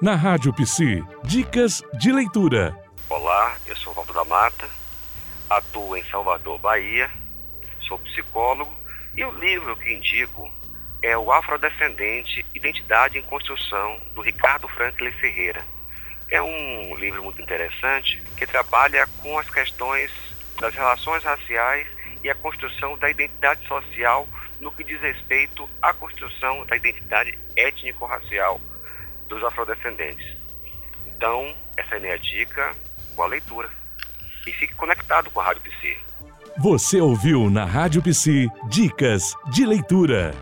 Na Rádio Psi, dicas de leitura. Olá, eu sou Walter da Mata, atuo em Salvador, Bahia, sou psicólogo e o livro que indico é o Afrodescendente, Identidade em Construção, do Ricardo Franklin Ferreira. É um livro muito interessante que trabalha com as questões das relações raciais e a construção da identidade social no que diz respeito à construção da identidade étnico-racial dos afrodescendentes. Então, essa é a minha dica, boa leitura. E fique conectado com a Rádio Psi. Você ouviu na Rádio Psi Dicas de Leitura.